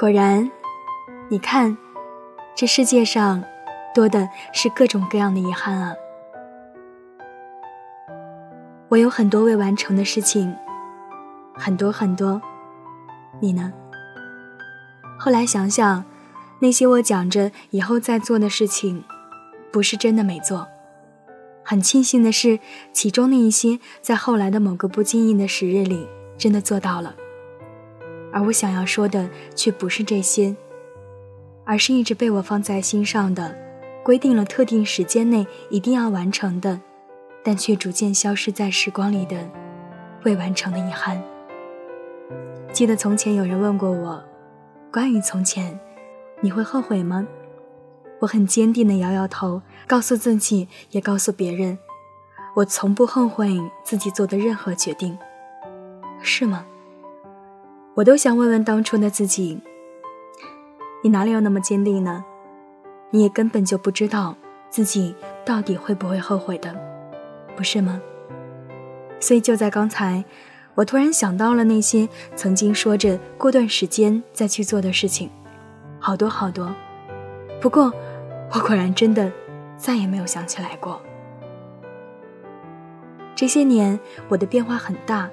果然，你看，这世界上多的是各种各样的遗憾啊。我有很多未完成的事情，很多很多。你呢？后来想想，那些我讲着以后再做的事情，不是真的没做。很庆幸的是，其中的一些在后来的某个不经意的时日里，真的做到了。而我想要说的，却不是这些，而是一直被我放在心上的，规定了特定时间内一定要完成的。但却逐渐消失在时光里的未完成的遗憾。记得从前有人问过我，关于从前，你会后悔吗？我很坚定地摇摇头，告诉自己，也告诉别人，我从不后悔自己做的任何决定。是吗？我都想问问当初的自己，你哪里有那么坚定呢？你也根本就不知道自己到底会不会后悔的。不是吗？所以就在刚才，我突然想到了那些曾经说着过段时间再去做的事情，好多好多。不过，我果然真的再也没有想起来过。这些年我的变化很大，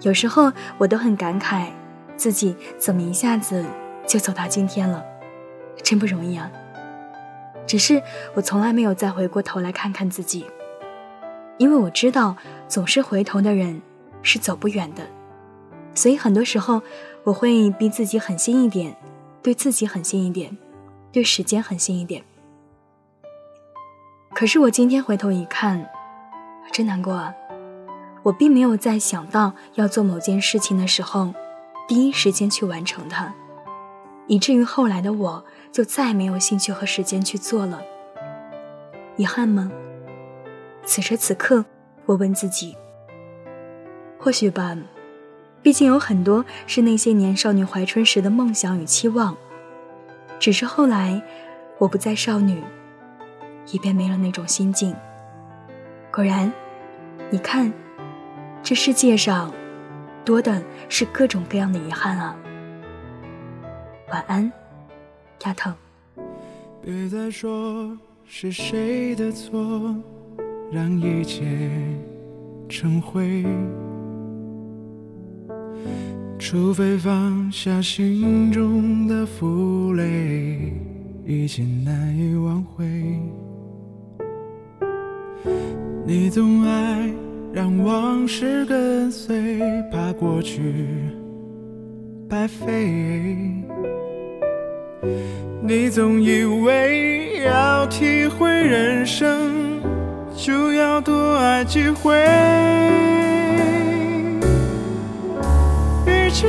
有时候我都很感慨自己怎么一下子就走到今天了，真不容易啊。只是我从来没有再回过头来看看自己。因为我知道，总是回头的人是走不远的，所以很多时候我会逼自己狠心一点，对自己狠心一点，对时间狠心一点。可是我今天回头一看，真难过啊！我并没有在想到要做某件事情的时候，第一时间去完成它，以至于后来的我就再没有兴趣和时间去做了。遗憾吗？此时此刻，我问自己：或许吧，毕竟有很多是那些年少女怀春时的梦想与期望，只是后来我不再少女，也便没了那种心境。果然，你看，这世界上多的是各种各样的遗憾啊。晚安，丫头。别再说是谁的错。让一切成灰，除非放下心中的负累，一切难以挽回。你总爱让往事跟随，怕过去白费。你总以为要体会人生。就要多爱几回，与其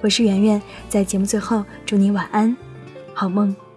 我是圆圆，在节目最后祝你晚安，好梦。